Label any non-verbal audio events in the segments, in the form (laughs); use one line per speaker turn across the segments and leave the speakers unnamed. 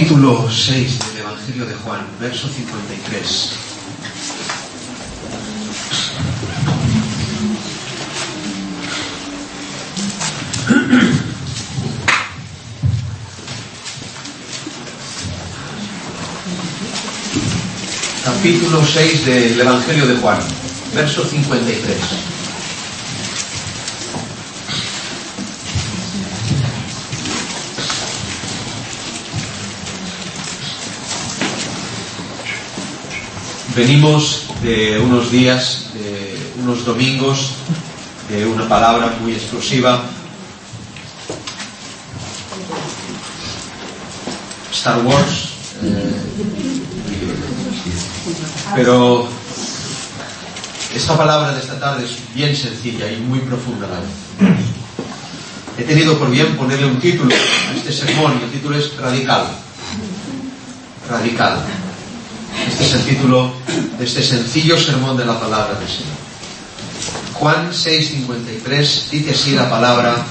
capítulo 6 del Evangelio de Juan, verso 53. Capítulo 6 del Evangelio de Juan, verso 53. Venimos de unos días, de unos domingos, de una palabra muy explosiva. Star Wars. eh, pero esta palabra de esta tarde es bien sencilla y muy profunda. He tenido por bien ponerle un título a este sermón y el título es Radical. Radical. Este es el título de este sencillo sermón de la palabra del Señor. Juan 6:53 dice así la palabra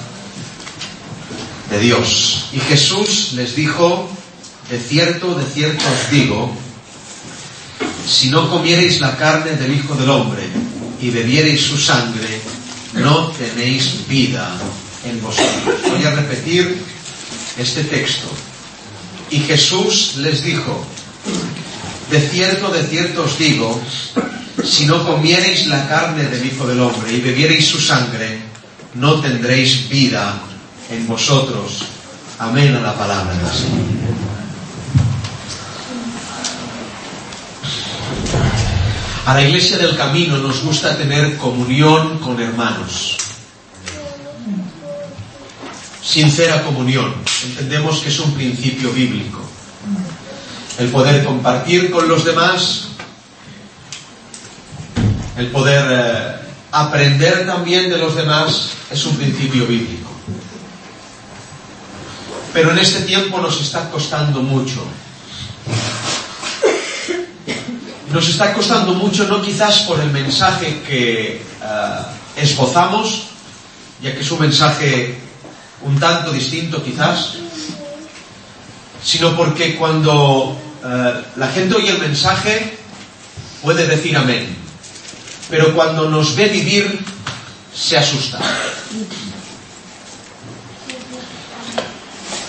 de Dios. Y Jesús les dijo, de cierto, de cierto os digo, si no comiereis la carne del Hijo del Hombre y bebiereis su sangre, no tenéis vida en vosotros. Voy a repetir este texto. Y Jesús les dijo, de cierto, de cierto os digo, si no comiereis la carne del Hijo del Hombre y bebiereis su sangre, no tendréis vida en vosotros. Amén a la palabra del Señor. A la iglesia del camino nos gusta tener comunión con hermanos. Sincera comunión. Entendemos que es un principio bíblico. El poder compartir con los demás, el poder eh, aprender también de los demás es un principio bíblico. Pero en este tiempo nos está costando mucho. Nos está costando mucho no quizás por el mensaje que uh, esbozamos, ya que es un mensaje un tanto distinto quizás, sino porque cuando uh, la gente oye el mensaje puede decir amén, pero cuando nos ve vivir se asusta.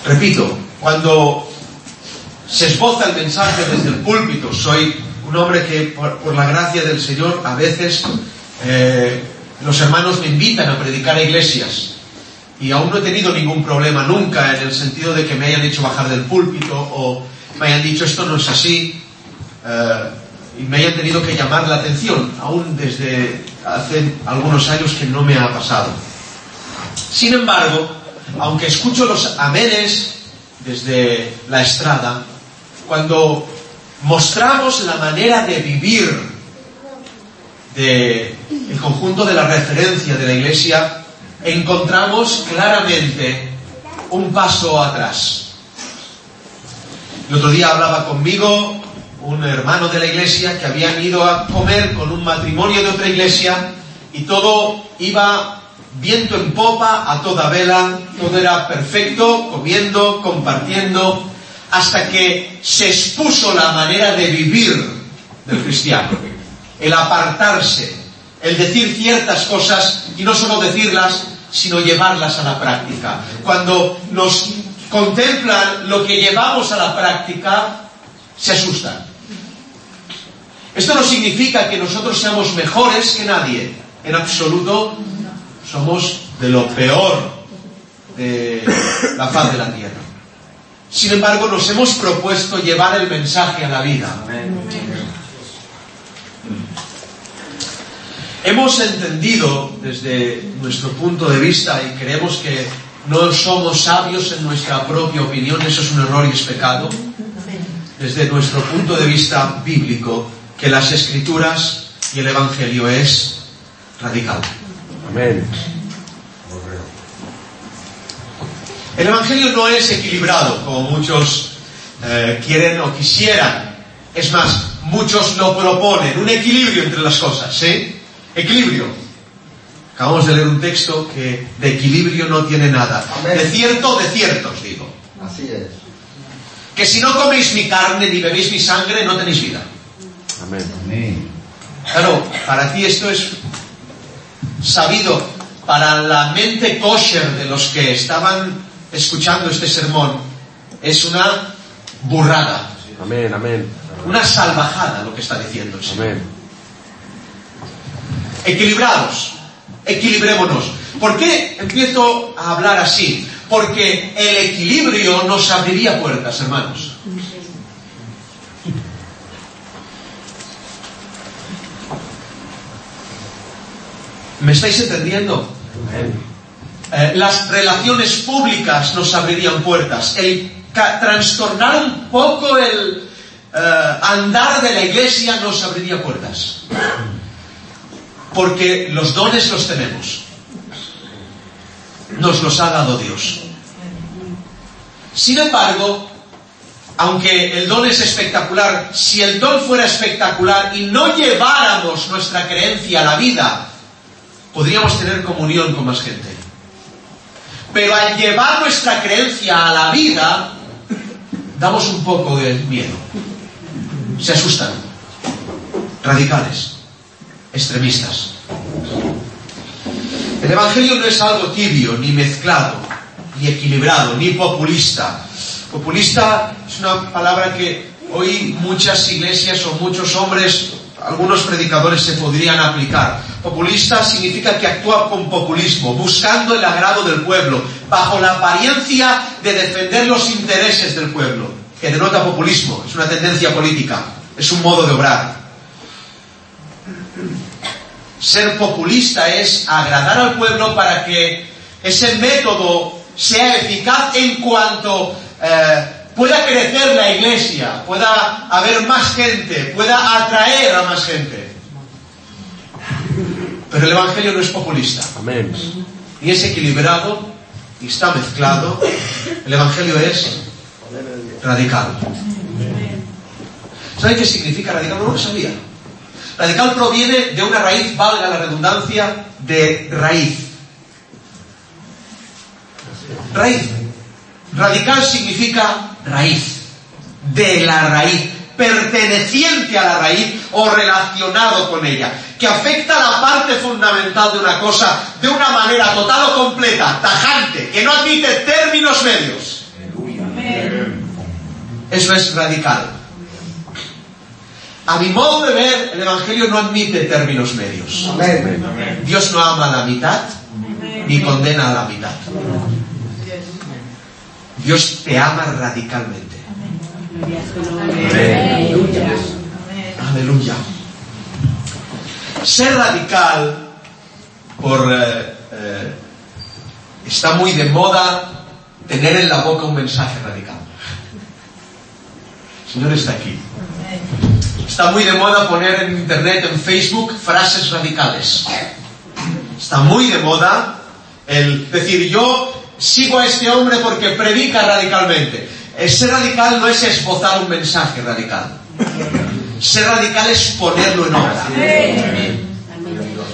Repito, cuando se esboza el mensaje desde el púlpito, soy un hombre que por, por, la gracia del Señor a veces eh, los hermanos me invitan a predicar a iglesias y aún no he tenido ningún problema nunca en el sentido de que me hayan hecho bajar del púlpito o me hayan dicho esto no es así eh, y me hayan tenido que llamar la atención aún desde hace algunos años que no me ha pasado sin embargo aunque escucho los amenes desde la estrada cuando mostramos la manera de vivir del de conjunto de la referencia de la iglesia, encontramos claramente un paso atrás. El otro día hablaba conmigo un hermano de la iglesia que habían ido a comer con un matrimonio de otra iglesia y todo iba viento en popa, a toda vela, todo era perfecto, comiendo, compartiendo, hasta que se expuso la manera de vivir del cristiano, el apartarse, el decir ciertas cosas y no solo decirlas, sino llevarlas a la práctica. Cuando nos contemplan lo que llevamos a la práctica, se asustan. Esto no significa que nosotros seamos mejores que nadie, en absoluto somos de lo peor de la faz de la tierra. Sin embargo, nos hemos propuesto llevar el mensaje a la vida. Hemos entendido desde nuestro punto de vista y creemos que no somos sabios en nuestra propia opinión, eso es un error y es pecado, desde nuestro punto de vista bíblico, que las escrituras y el Evangelio es radical.
Amén.
El Evangelio no es equilibrado, como muchos eh, quieren o quisieran. Es más, muchos lo proponen, un equilibrio entre las cosas, ¿sí? Equilibrio. Acabamos de leer un texto que de equilibrio no tiene nada.
Amén.
De cierto, de ciertos, digo.
Así es.
que si no coméis mi carne ni bebéis mi sangre, no tenéis vida.
Amén.
Claro, para ti esto es sabido. Para la mente kosher de los que estaban escuchando este sermón, es una burrada,
Amén, amén.
una salvajada lo que está diciendo el Señor.
Amén.
Equilibrados, equilibrémonos. ¿Por qué empiezo a hablar así? Porque el equilibrio nos abriría puertas, hermanos. ¿Me estáis entendiendo? Eh, las relaciones públicas nos abrirían puertas. El trastornar un poco el eh, andar de la iglesia nos abriría puertas. Porque los dones los tenemos. Nos los ha dado Dios. Sin embargo, aunque el don es espectacular, si el don fuera espectacular y no lleváramos nuestra creencia a la vida, podríamos tener comunión con más gente. Pero al llevar nuestra creencia a la vida, damos un poco de miedo. Se asustan. Radicales. Extremistas. El Evangelio no es algo tibio, ni mezclado, ni equilibrado, ni populista. Populista es una palabra que hoy muchas iglesias o muchos hombres, algunos predicadores se podrían aplicar. Populista significa que actúa con populismo, buscando el agrado del pueblo, bajo la apariencia de defender los intereses del pueblo, que denota populismo, es una tendencia política, es un modo de obrar. Ser populista es agradar al pueblo para que ese método sea eficaz en cuanto eh, pueda crecer la iglesia, pueda haber más gente, pueda atraer a más gente. Pero el Evangelio no es populista,
Amén.
ni es equilibrado, ni está mezclado. El Evangelio es radical. ¿Saben qué significa radical? No lo sabía. Radical proviene de una raíz, valga la redundancia, de raíz. Raíz. Radical significa raíz. De la raíz. Perteneciente a la raíz o relacionado con ella. Que afecta a la parte fundamental de una cosa de una manera total o completa, tajante, que no admite términos medios. Eso es radical. A mi modo de ver, el Evangelio no admite términos medios.
Amén.
Dios no ama a la mitad ni condena a la mitad. Dios te ama radicalmente. Aleluya. Ser radical por eh, eh, está muy de moda tener en la boca un mensaje radical. Señor está aquí. Está muy de moda poner en internet, en Facebook, frases radicales. Está muy de moda el decir yo sigo a este hombre porque predica radicalmente. Ser radical no es esbozar un mensaje radical. Ser radical es ponerlo en obra.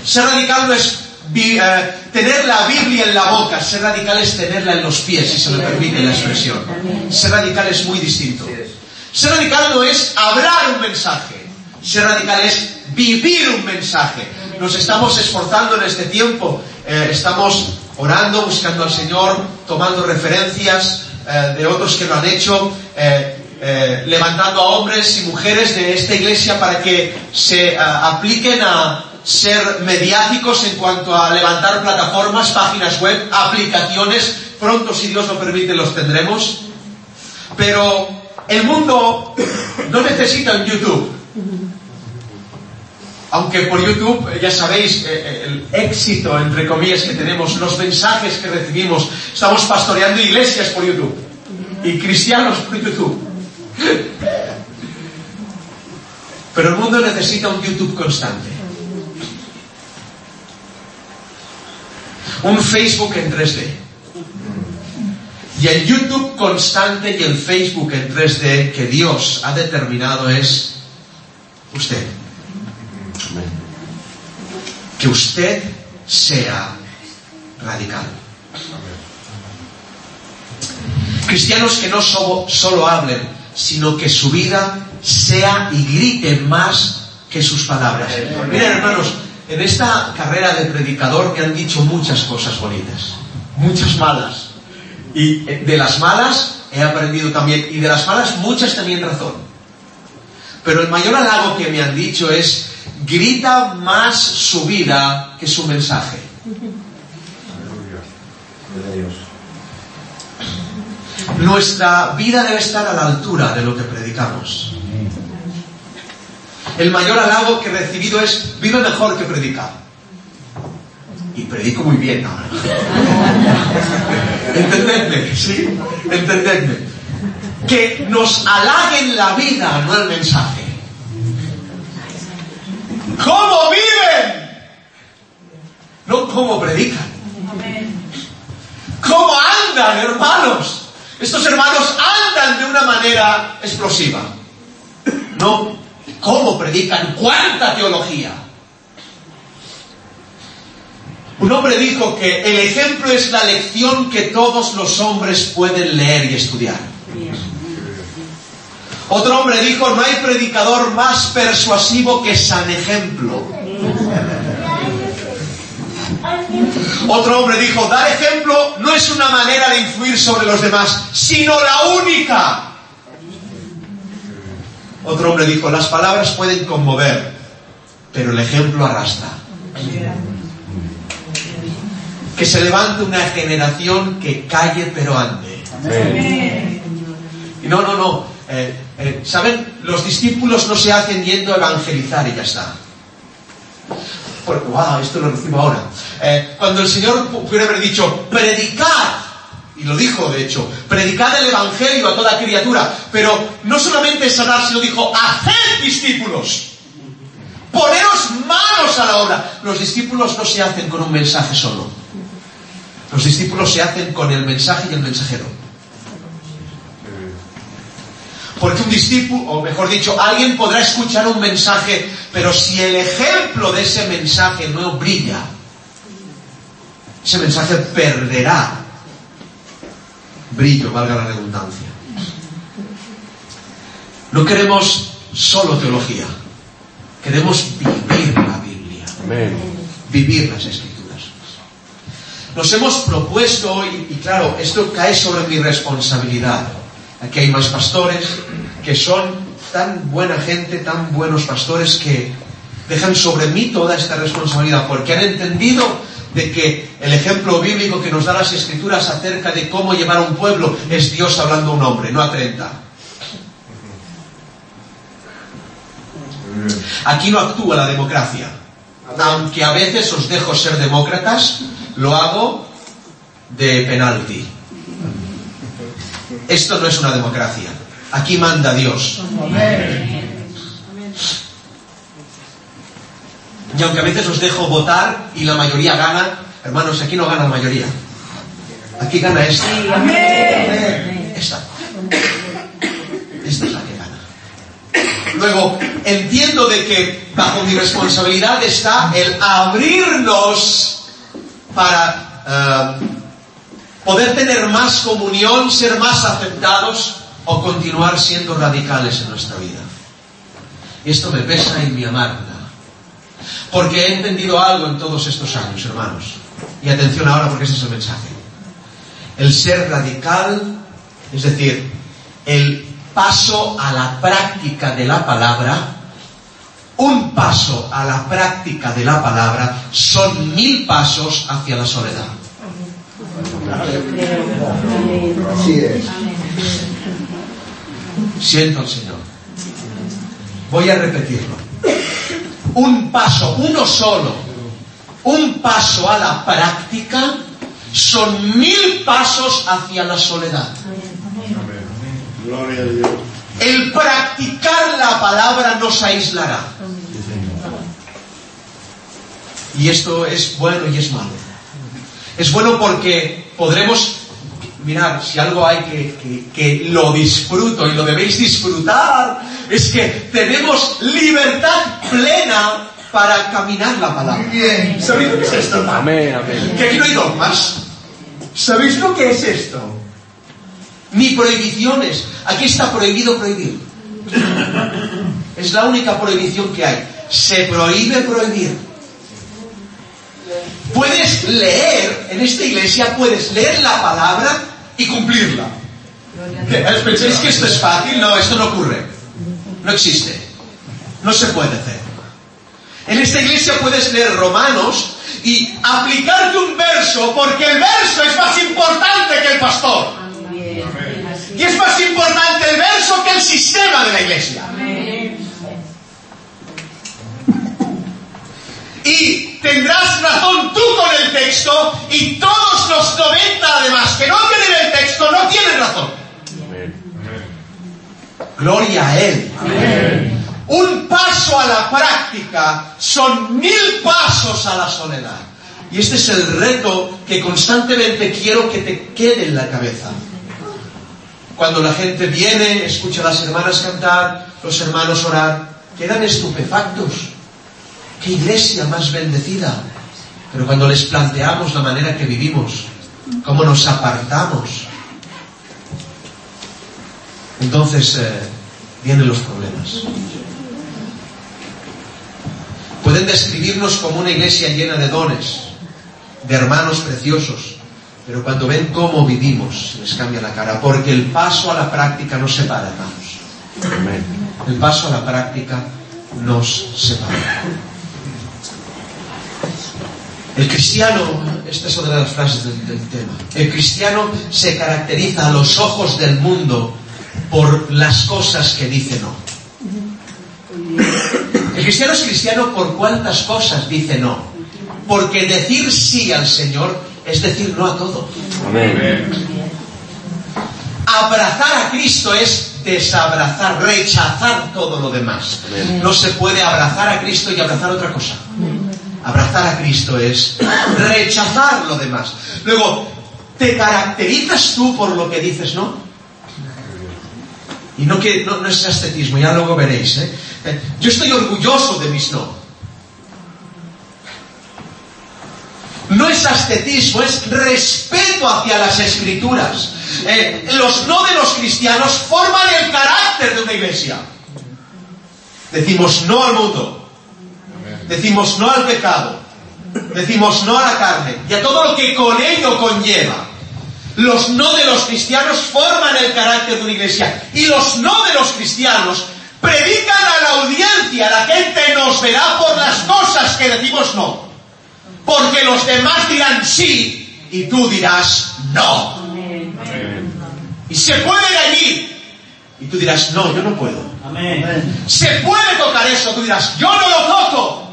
Ser radical no es eh, tener la Biblia en la boca. Ser radical es tenerla en los pies, si se me permite la expresión. Ser radical es muy distinto. Ser radical no es hablar un mensaje. Ser radical es vivir un mensaje. Nos estamos esforzando en este tiempo. eh, estamos orando, buscando al Señor, tomando referencias eh, de otros que lo han hecho, eh, levantando a hombres y mujeres de esta iglesia para que se apliquen a ser mediáticos en cuanto a levantar plataformas, páginas web, aplicaciones. Pronto, si Dios lo permite, los tendremos. Pero el mundo no necesita un YouTube. Aunque por YouTube, eh, ya sabéis, eh, eh, el éxito, entre comillas, que tenemos, los mensajes que recibimos, estamos pastoreando iglesias por YouTube y cristianos por YouTube. Pero el mundo necesita un YouTube constante. Un Facebook en 3D. Y el YouTube constante y el Facebook en 3D que Dios ha determinado es usted. Que usted sea radical. Cristianos que no solo hablen, sino que su vida sea y grite más que sus palabras. Miren hermanos, en esta carrera de predicador me han dicho muchas cosas bonitas, muchas malas. Y de las malas he aprendido también, y de las malas muchas también razón. Pero el mayor halago que me han dicho es, grita más su vida que su mensaje. Nuestra vida debe estar a la altura de lo que predicamos. El mayor halago que he recibido es, vive mejor que predicar. Y predico muy bien ahora. (laughs) ¿Entendedme? ¿Sí? ¿Entendedme? Que nos halaguen la vida, no el mensaje. ¿Cómo viven? No cómo predican. ¿Cómo andan, hermanos? Estos hermanos andan de una manera explosiva. No cómo predican, cuánta teología. Un hombre dijo que el ejemplo es la lección que todos los hombres pueden leer y estudiar. Otro hombre dijo, no hay predicador más persuasivo que San Ejemplo. Otro hombre dijo, dar ejemplo no es una manera de influir sobre los demás, sino la única. Otro hombre dijo, las palabras pueden conmover, pero el ejemplo arrastra. Que se levante una generación que calle pero ande. Y no, no, no. Eh, eh, ¿Saben? Los discípulos no se hacen yendo a evangelizar y ya está. Porque, wow, esto lo recibo ahora. Eh, cuando el Señor pudiera haber dicho, predicad, y lo dijo de hecho, predicad el Evangelio a toda criatura, pero no solamente sanar, sino dijo, haced discípulos, poneros manos a la obra. Los discípulos no se hacen con un mensaje solo, los discípulos se hacen con el mensaje y el mensajero. Porque un discípulo, o mejor dicho, alguien podrá escuchar un mensaje, pero si el ejemplo de ese mensaje no brilla, ese mensaje perderá brillo, valga la redundancia. No queremos solo teología, queremos vivir la Biblia, vivir las escrituras. Nos hemos propuesto, y, y claro, esto cae sobre mi responsabilidad. Aquí hay más pastores que son tan buena gente, tan buenos pastores que dejan sobre mí toda esta responsabilidad porque han entendido de que el ejemplo bíblico que nos da las escrituras acerca de cómo llevar a un pueblo es Dios hablando a un hombre, no a 30. Aquí no actúa la democracia. Aunque a veces os dejo ser demócratas, lo hago de penalti. Esto no es una democracia. Aquí manda Dios. Y aunque a veces os dejo votar y la mayoría gana, hermanos, aquí no gana la mayoría. Aquí gana esta. Esta. Esta es la que gana. Luego, entiendo de que bajo mi responsabilidad está el abrirnos para eh, poder tener más comunión, ser más aceptados o continuar siendo radicales en nuestra vida. Y esto me pesa y me amarga. Porque he entendido algo en todos estos años, hermanos. Y atención ahora porque ese es el mensaje. El ser radical, es decir, el paso a la práctica de la palabra, un paso a la práctica de la palabra son mil pasos hacia la soledad. Siento al Señor. Voy a repetirlo un paso, uno solo, un paso a la práctica, son mil pasos hacia la soledad. El practicar la palabra nos aislará. Y esto es bueno y es malo. Es bueno porque podremos Mirad, si algo hay que, que, lo disfruto y lo debéis disfrutar, es que tenemos libertad plena para caminar la palabra. bien. ¿Sabéis lo que es esto,
Amén, amén.
Que aquí no hay dogmas. ¿Sabéis lo que es esto? ni prohibiciones. Aquí está prohibido prohibir. Es la única prohibición que hay. Se prohíbe prohibir. Puedes leer, en esta iglesia puedes leer la palabra y cumplirla. ¿Pensáis que esto es fácil? No, esto no ocurre. No existe. No se puede hacer. En esta iglesia puedes leer Romanos y aplicarte un verso porque el verso es más importante que el pastor. Y es más importante el verso que el sistema de la iglesia. Y tendrás razón tú con el texto y todos los 90 además que no tienen el texto no tienen razón. Gloria a Él. Un paso a la práctica son mil pasos a la soledad. Y este es el reto que constantemente quiero que te quede en la cabeza. Cuando la gente viene, escucha a las hermanas cantar, los hermanos orar, quedan estupefactos. ¡Qué iglesia más bendecida! Pero cuando les planteamos la manera que vivimos, cómo nos apartamos, entonces eh, vienen los problemas. Pueden describirnos como una iglesia llena de dones, de hermanos preciosos, pero cuando ven cómo vivimos, les cambia la cara, porque el paso a la práctica nos separa, hermanos. El paso a la práctica nos separa. El cristiano, esta es otra de las frases del, del, tema, el cristiano se caracteriza a los ojos del mundo por las cosas que dice no. El cristiano es cristiano por cuántas cosas dice no. Porque decir sí al Señor es decir no a todo.
Amén.
Abrazar a Cristo es desabrazar, rechazar todo lo demás.
Amén.
No se puede abrazar a Cristo y abrazar otra cosa. Abrazar a Cristo es rechazar lo demás. Luego, ¿te caracterizas tú por lo que dices no? Y no, que, no, es ascetismo, ya luego veréis. ¿eh? Yo estoy orgulloso de mis no. No es ascetismo, es respeto hacia las escrituras. Eh, los no de los cristianos forman el carácter de una iglesia. Decimos no al mundo. Decimos no al pecado. Decimos no a la carne y a todo lo que con ello conlleva. Los no de los cristianos forman el carácter de una iglesia. Y los no de los cristianos predican a la audiencia. La gente nos verá por las cosas que decimos no. Porque los demás dirán sí y tú dirás no.
Amén.
Y se puede ir allí. Y tú dirás, no, yo no puedo.
Amén.
Se puede tocar eso, tú dirás, yo no lo toco.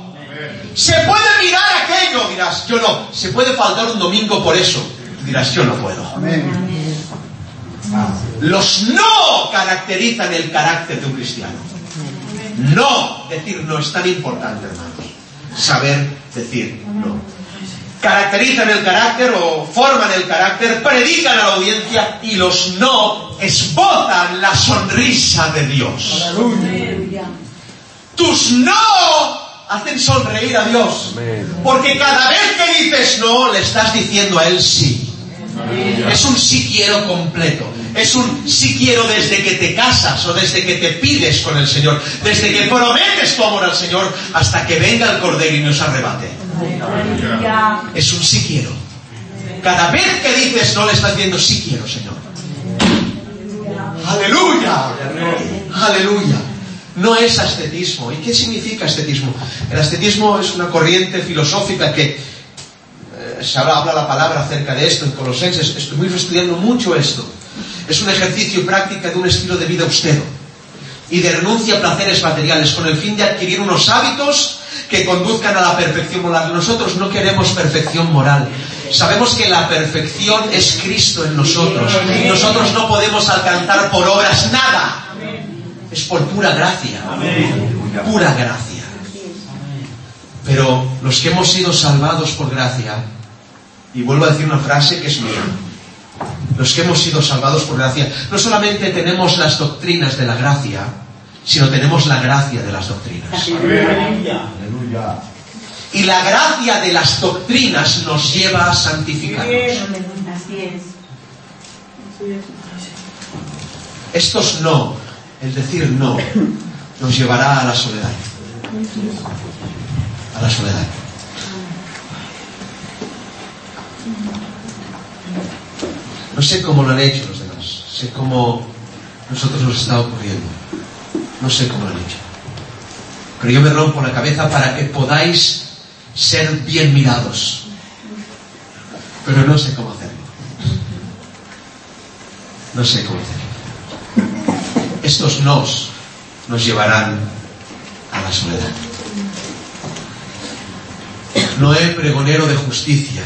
Se puede mirar aquello, dirás, yo no. Se puede faltar un domingo por eso, dirás, yo no puedo. Los no caracterizan el carácter de un cristiano. No, decir no es tan importante, hermanos. Saber decir no. Caracterizan el carácter o forman el carácter, predican a la audiencia y los no esbozan la sonrisa de Dios. Tus no hacen sonreír a Dios. Porque cada vez que dices no, le estás diciendo a Él sí. Es un sí quiero completo. Es un sí quiero desde que te casas o desde que te pides con el Señor. Desde que prometes tu amor al Señor hasta que venga el Cordero y nos arrebate. Es un sí quiero. Cada vez que dices no le estás diciendo sí quiero, Señor. Aleluya. Aleluya. No es ascetismo. ¿Y qué significa ascetismo? El ascetismo es una corriente filosófica que eh, se habla, habla la palabra acerca de esto en Colosenses. Estoy estudiando mucho esto. Es un ejercicio y práctica de un estilo de vida austero y de renuncia a placeres materiales con el fin de adquirir unos hábitos que conduzcan a la perfección moral. Nosotros no queremos perfección moral. Sabemos que la perfección es Cristo en nosotros. Nosotros no podemos alcanzar por obras nada. Es por pura gracia. Pura gracia. Pero los que hemos sido salvados por gracia, y vuelvo a decir una frase que es mía, los que hemos sido salvados por gracia, no solamente tenemos las doctrinas de la gracia, sino tenemos la gracia de las doctrinas.
Aleluya.
Y la gracia de las doctrinas nos lleva a santificarnos.
Así es.
Estos no, el decir no, nos llevará a la soledad. A la soledad. No sé cómo lo han hecho los demás, sé cómo nosotros nos está ocurriendo. No sé cómo lo han hecho. Pero yo me rompo la cabeza para que podáis ser bien mirados. Pero no sé cómo hacerlo. No sé cómo hacerlo. Estos nos nos llevarán a la soledad. Noé, pregonero de justicia,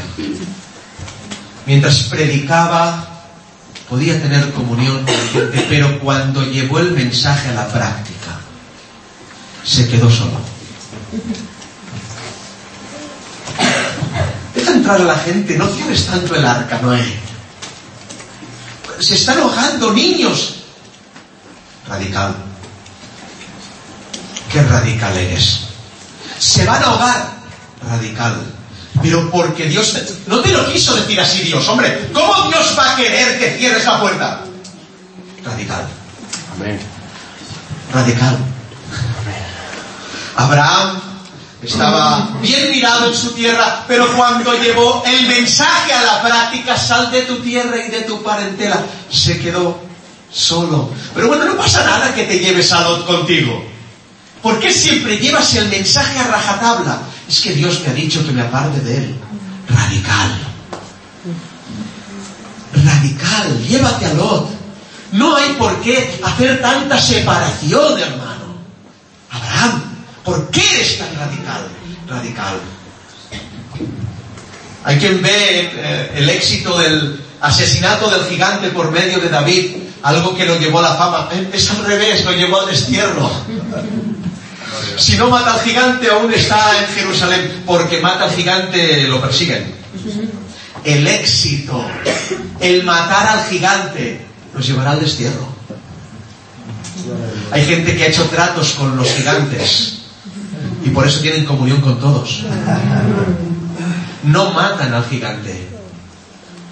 mientras predicaba, podía tener comunión con la gente, pero cuando llevó el mensaje a la práctica, se quedó solo. Deja entrar a la gente, no cierres tanto el arca, Noé. Se están ahogando niños. Radical. Qué radical eres. Se van a ahogar. Radical. Pero porque Dios no te lo quiso decir así Dios, hombre. ¿Cómo Dios va a querer que cierres la puerta? Radical.
Amén.
Radical. Abraham estaba bien mirado en su tierra, pero cuando llevó el mensaje a la práctica, sal de tu tierra y de tu parentela, se quedó solo. Pero bueno, no pasa nada que te lleves a Lot contigo. ¿Por qué siempre llevas el mensaje a rajatabla? Es que Dios me ha dicho que me aparte de él. Radical. Radical. Llévate a Lot. No hay por qué hacer tanta separación, hermano. Abraham, ¿por qué eres tan radical? Radical. Hay quien ve eh, el éxito del asesinato del gigante por medio de David, algo que lo llevó a la fama. Es al revés, lo llevó al destierro. Si no mata al gigante, aún está en Jerusalén, porque mata al gigante, lo persiguen. El éxito, el matar al gigante, nos llevará al destierro. Hay gente que ha hecho tratos con los gigantes y por eso tienen comunión con todos. No matan al gigante.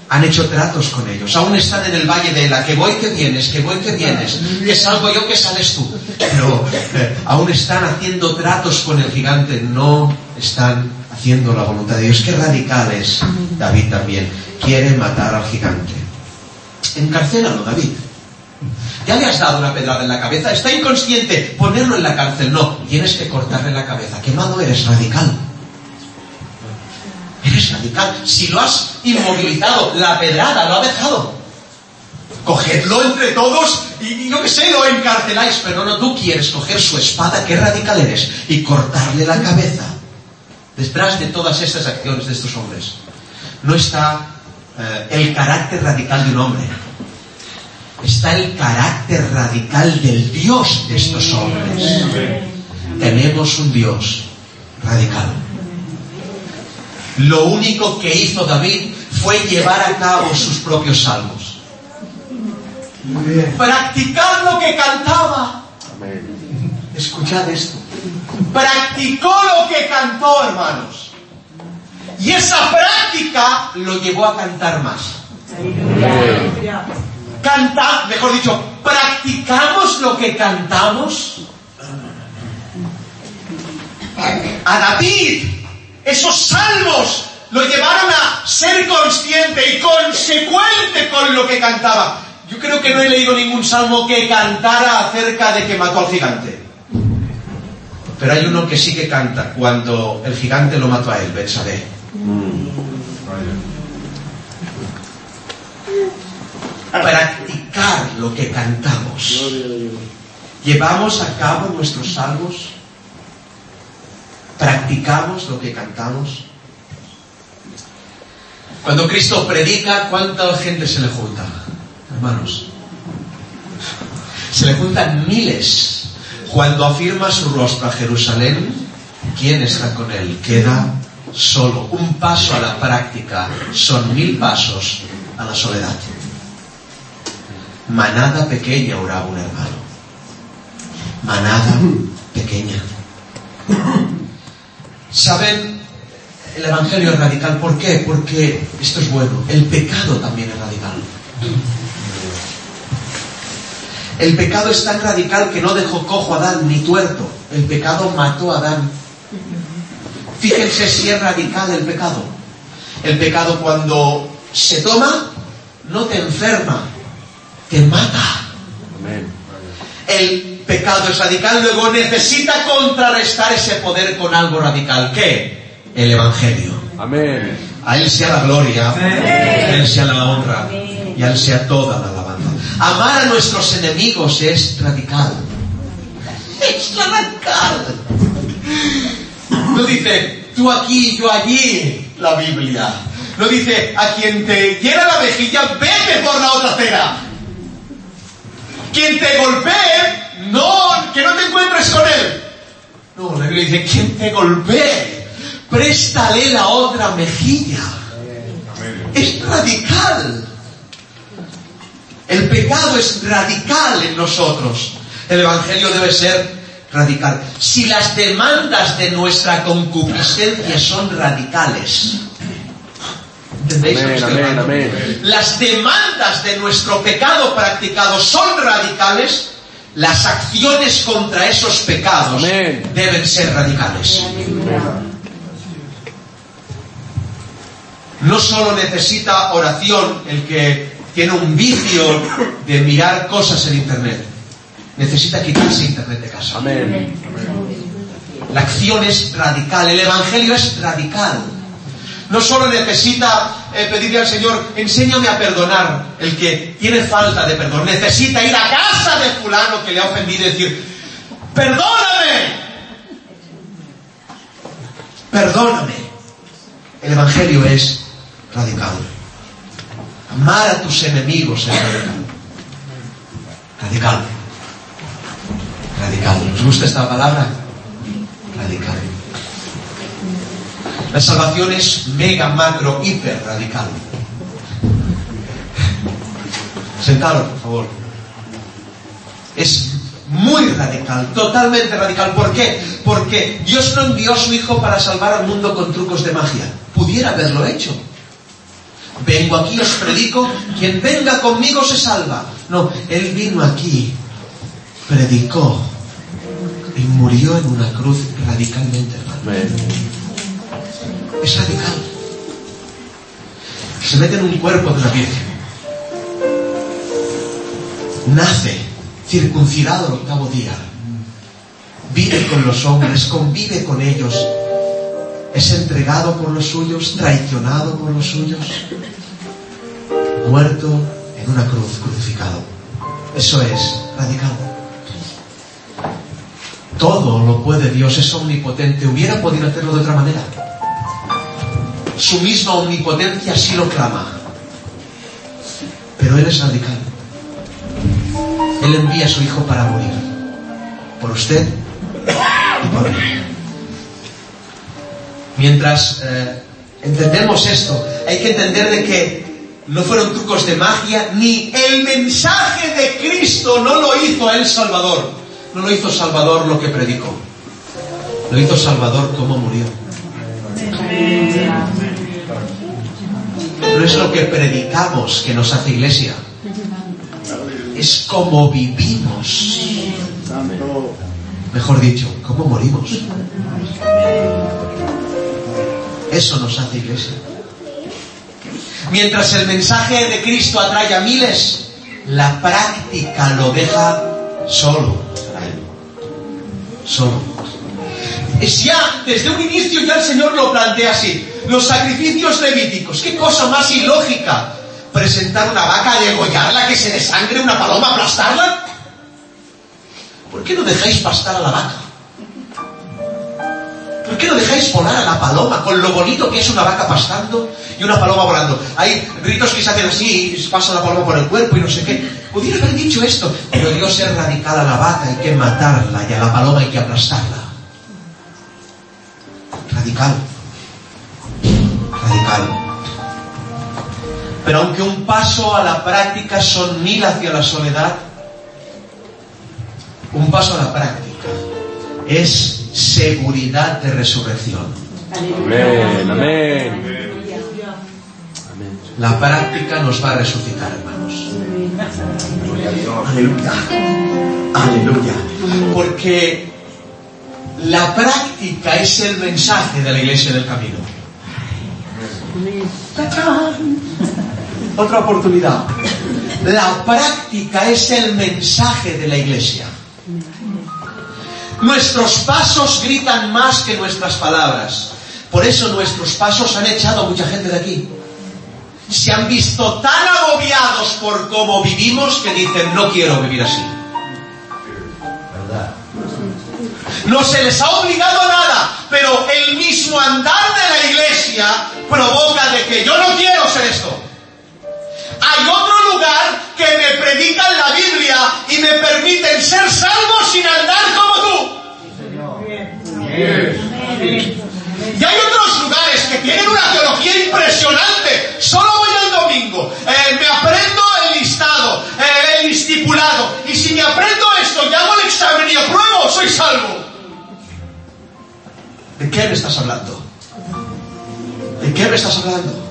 Han hecho tratos con ellos. Aún están en el valle de la que voy que vienes, que voy que vienes, que salgo yo que sales tú. Pero eh, aún están haciendo tratos con el gigante. No están haciendo la voluntad de Dios. Qué radical es David también. Quiere matar al gigante. Encarcélalo, David. Ya le has dado una pedrada en la cabeza, está inconsciente, ponerlo en la cárcel. No, tienes que cortarle la cabeza. Quemado eres radical. Eres radical. Si lo has inmovilizado, la pedrada lo ha dejado. Cogedlo entre todos y, y yo qué sé, lo encarceláis. Pero no, tú quieres coger su espada, qué radical eres, y cortarle la cabeza. Detrás de todas estas acciones de estos hombres, no está eh, el carácter radical de un hombre. Está el carácter radical del Dios de estos hombres. Tenemos un Dios radical. Lo único que hizo David fue llevar a cabo sus propios salmos. Practicar lo que cantaba. Escuchad esto. Practicó lo que cantó, hermanos. Y esa práctica lo llevó a cantar más. Canta, mejor dicho, practicamos lo que cantamos. A David, esos salmos lo llevaron a ser consciente y consecuente con lo que cantaba. Yo creo que no he leído ningún salmo que cantara acerca de que mató al gigante. Pero hay uno que sí que canta cuando el gigante lo mató a él, Betsabé. Practicar lo que cantamos. ¿Llevamos a cabo nuestros salmos? ¿Practicamos lo que cantamos? Cuando Cristo predica, ¿cuánta gente se le junta? Hermanos, se le juntan miles. Cuando afirma su rostro a Jerusalén, ¿quién está con él? Queda solo. Un paso a la práctica son mil pasos a la soledad. Manada pequeña oraba un hermano. Manada pequeña. ¿Saben? El Evangelio es radical. ¿Por qué? Porque esto es bueno. El pecado también es radical. El pecado es tan radical que no dejó cojo a Adán ni tuerto. El pecado mató a Adán. Fíjense si es radical el pecado. El pecado cuando se toma no te enferma, te mata.
Amén.
El pecado es radical, luego necesita contrarrestar ese poder con algo radical. ¿Qué? El Evangelio.
Amén.
A Él sea la gloria, a Él sea la honra y a Él sea toda la alabanza. Amar a nuestros enemigos es radical. Es radical. No dice tú aquí, yo allí, la Biblia. No dice a quien te hiera la mejilla, vete por la otra acera. Quien te golpee, no, que no te encuentres con él. No, la Biblia dice, quien te golpee, préstale la otra mejilla. Es radical. El pecado es radical en nosotros. El Evangelio debe ser radical. Si las demandas de nuestra concupiscencia son radicales, ¿entendéis?
Amén, amén.
Las demandas de nuestro pecado practicado son radicales, las acciones contra esos pecados
Amén.
deben ser radicales. No solo necesita oración el que tiene un vicio de mirar cosas en Internet, necesita quitarse Internet de casa.
Amén.
La acción es radical, el Evangelio es radical. No solo necesita eh, pedirle al Señor, enséñame a perdonar el que tiene falta de perdón. Necesita ir a casa de fulano que le ha ofendido y decir, perdóname. Perdóname. El Evangelio es radical. Amar a tus enemigos es radical. Radical. Radical. ¿Os gusta esta palabra? Radical. La salvación es mega, macro, hiper radical. Sentaros, por favor. Es muy radical, totalmente radical. ¿Por qué? Porque Dios no envió a su Hijo para salvar al mundo con trucos de magia. Pudiera haberlo hecho. Vengo aquí, os predico, quien venga conmigo se salva. No, Él vino aquí, predicó y murió en una cruz radicalmente, hermano. Es radical. Se mete en un cuerpo de una virgen. Nace circuncidado el octavo día. Vive con los hombres, convive con ellos. Es entregado por los suyos, traicionado por los suyos. Muerto en una cruz, crucificado. Eso es radical. Todo lo puede Dios, es omnipotente. Hubiera podido hacerlo de otra manera su misma omnipotencia así lo clama. Pero Él es radical. Él envía a su Hijo para morir. Por usted y por mí. Mientras eh, entendemos esto, hay que entender de que no fueron trucos de magia, ni el mensaje de Cristo no lo hizo el Salvador. No lo hizo Salvador lo que predicó. Lo hizo Salvador como murió. No es lo que predicamos que nos hace iglesia. Es como vivimos. Mejor dicho, cómo morimos. Eso nos hace iglesia. Mientras el mensaje de Cristo atrae a miles, la práctica lo deja solo. Solo. Es ya, desde un inicio ya el Señor lo plantea así. Los sacrificios levíticos, qué cosa más ilógica. Presentar una vaca, degollarla, que se desangre una paloma, aplastarla. ¿Por qué no dejáis pastar a la vaca? ¿Por qué no dejáis volar a la paloma con lo bonito que es una vaca pastando y una paloma volando? Hay ritos que se hacen así, y pasa la paloma por el cuerpo y no sé qué. Pudiera haber dicho esto, pero Dios es radical a la vaca, hay que matarla y a la paloma hay que aplastarla. Radical. Radical. Pero aunque un paso a la práctica son mil hacia la soledad, un paso a la práctica es seguridad de resurrección.
Amén. Amén. Amén.
La práctica nos va a resucitar, hermanos. Aleluya. Aleluya. Porque la práctica es el mensaje de la iglesia del camino. Otra oportunidad. La práctica es el mensaje de la iglesia. Nuestros pasos gritan más que nuestras palabras. Por eso nuestros pasos han echado a mucha gente de aquí. Se han visto tan agobiados por cómo vivimos que dicen, no quiero vivir así.
¿Verdad?
No se les ha obligado la Biblia y me permiten ser salvo sin andar como tú. Y hay otros lugares que tienen una teología impresionante. Solo voy el domingo, eh, me aprendo el listado, eh, el estipulado. Y si me aprendo esto y hago el examen y apruebo, soy salvo. ¿De qué me estás hablando? ¿De qué me estás hablando?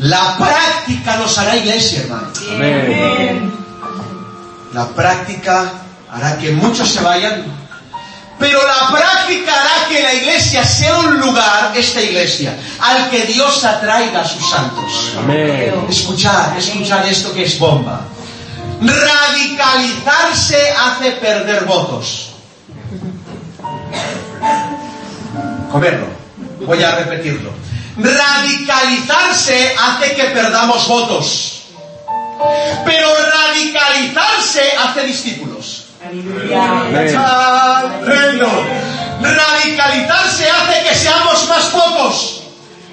La práctica nos hará iglesia, hermano.
Amén.
La práctica hará que muchos se vayan, pero la práctica hará que la iglesia sea un lugar, esta iglesia, al que Dios atraiga a sus santos.
Amén.
Escuchad, escuchad esto que es bomba. Radicalizarse hace perder votos. Comerlo. Voy a repetirlo. Radicalizarse hace que perdamos votos. Pero radicalizarse hace discípulos. Reino. Radicalizarse hace que seamos más pocos.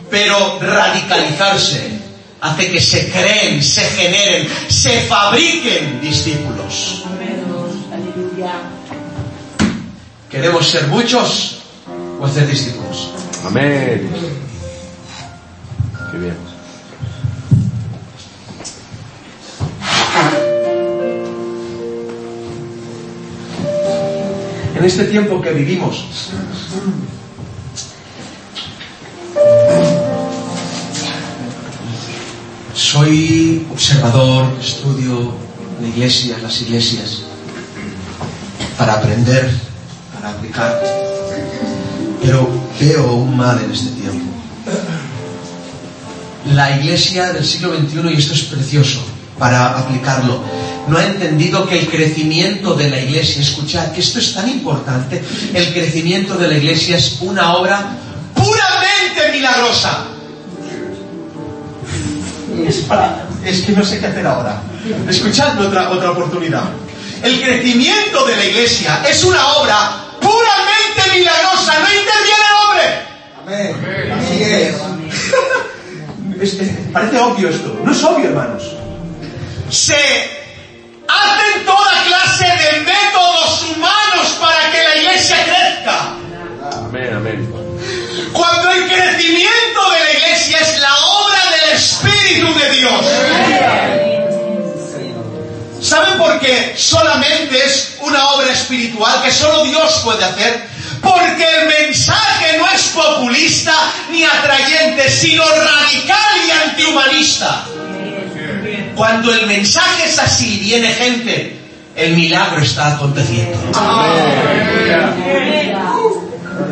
Pero radicalizarse hace que se creen, se generen, se fabriquen discípulos. ¿Queremos ser muchos o hacer discípulos?
Amén.
En este tiempo que vivimos, soy observador, estudio la iglesia, las iglesias, para aprender, para aplicar, pero veo un mal en este. La iglesia del siglo XXI, y esto es precioso para aplicarlo, no ha entendido que el crecimiento de la iglesia, escuchad que esto es tan importante, el crecimiento de la iglesia es una obra puramente milagrosa. Es, para- es que no sé qué hacer ahora. Escuchadme otra, otra oportunidad. El crecimiento de la iglesia es una obra puramente milagrosa, no interviene el hombre.
Amén. Así es.
Es- es- parece obvio esto. No es obvio, hermanos. Se hacen toda clase de métodos humanos para que la iglesia crezca.
Amén, amén.
Cuando el crecimiento de la iglesia es la obra del Espíritu de Dios. ¿Saben por qué solamente es una obra espiritual que solo Dios puede hacer? Porque el mensaje no es populista ni atrayente, sino radical y antihumanista. Cuando el mensaje es así, viene gente, el milagro está aconteciendo.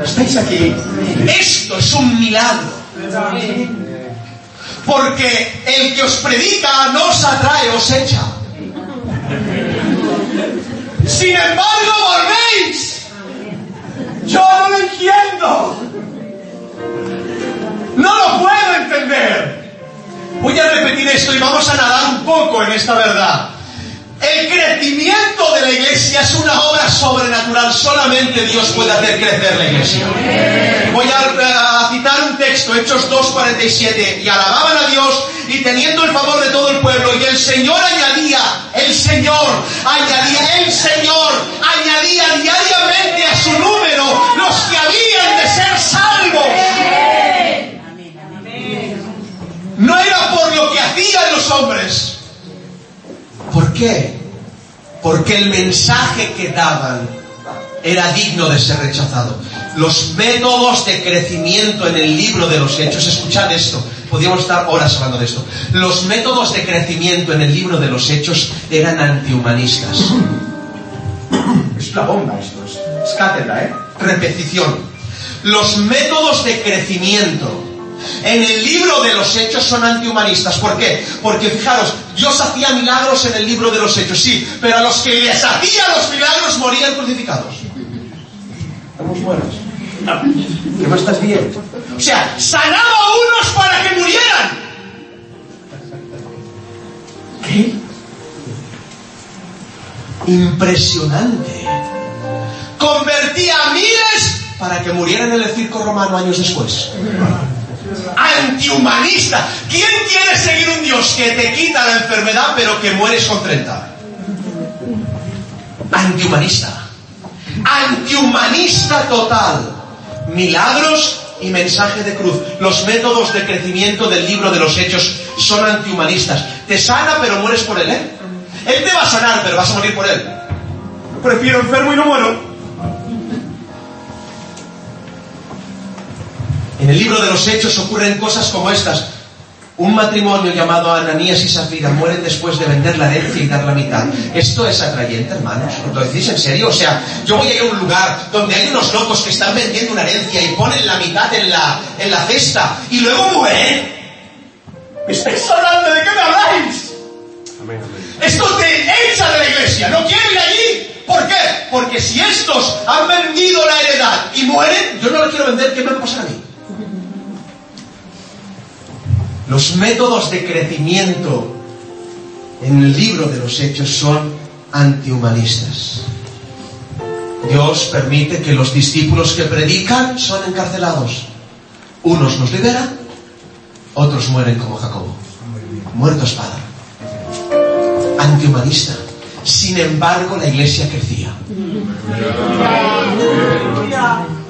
¿Estáis aquí? Esto es un milagro. Porque el que os predica no os atrae, os echa. Sin embargo, volvéis. Yo no lo entiendo. No lo puedo entender. Voy a repetir esto y vamos a nadar un poco en esta verdad. El crecimiento de la iglesia es una obra sobrenatural. Solamente Dios puede hacer crecer la iglesia. Voy a, citar un texto, Hechos 2.47. Y alababan a Dios y teniendo el favor de todo el pueblo. Y el Señor añadía, el Señor añadía, el Señor añadía diariamente a su número los que habían de ser salvos. No era por lo que hacían los hombres. ¿Por qué? Porque el mensaje que daban era digno de ser rechazado. Los métodos de crecimiento en el libro de los hechos, escuchad esto, podríamos estar horas hablando de esto. Los métodos de crecimiento en el libro de los Hechos eran antihumanistas. Es una bomba esto, es, es cátedra, ¿eh? Repetición. Los métodos de crecimiento en el libro de los hechos son antihumanistas. ¿Por qué? Porque fijaros, Dios hacía milagros en el libro de los hechos, sí, pero a los que les hacía los milagros morían crucificados. Estamos buenos. ¿Que no estás bien? O sea, sanaba a unos para que murieran. ¿Qué? Impresionante. Convertía a miles para que murieran en el circo romano años después antihumanista. ¿Quién quiere seguir un Dios que te quita la enfermedad pero que mueres con 30? Antihumanista. Antihumanista total. Milagros y mensaje de cruz. Los métodos de crecimiento del libro de los hechos son antihumanistas. Te sana pero mueres por él, ¿eh? Él te va a sanar pero vas a morir por él. Prefiero enfermo y no muero. El libro de los Hechos ocurren cosas como estas. Un matrimonio llamado Ananías y Safira mueren después de vender la herencia y dar la mitad. Esto es atrayente, hermanos. ¿Lo decís en serio? O sea, yo voy a ir a un lugar donde hay unos locos que están vendiendo una herencia y ponen la mitad en la, en la cesta y luego mueren. ¿Me estáis hablando de qué me habláis?
Amén, amén.
Esto te echa de la iglesia. No quiero ir allí. ¿Por qué? Porque si estos han vendido la heredad y mueren, yo no la quiero vender. ¿Qué me va a pasar a mí? Los métodos de crecimiento en el libro de los hechos son antihumanistas. Dios permite que los discípulos que predican son encarcelados. Unos nos liberan, otros mueren como Jacobo. Muerto espada. Antihumanista. Sin embargo, la iglesia crecía.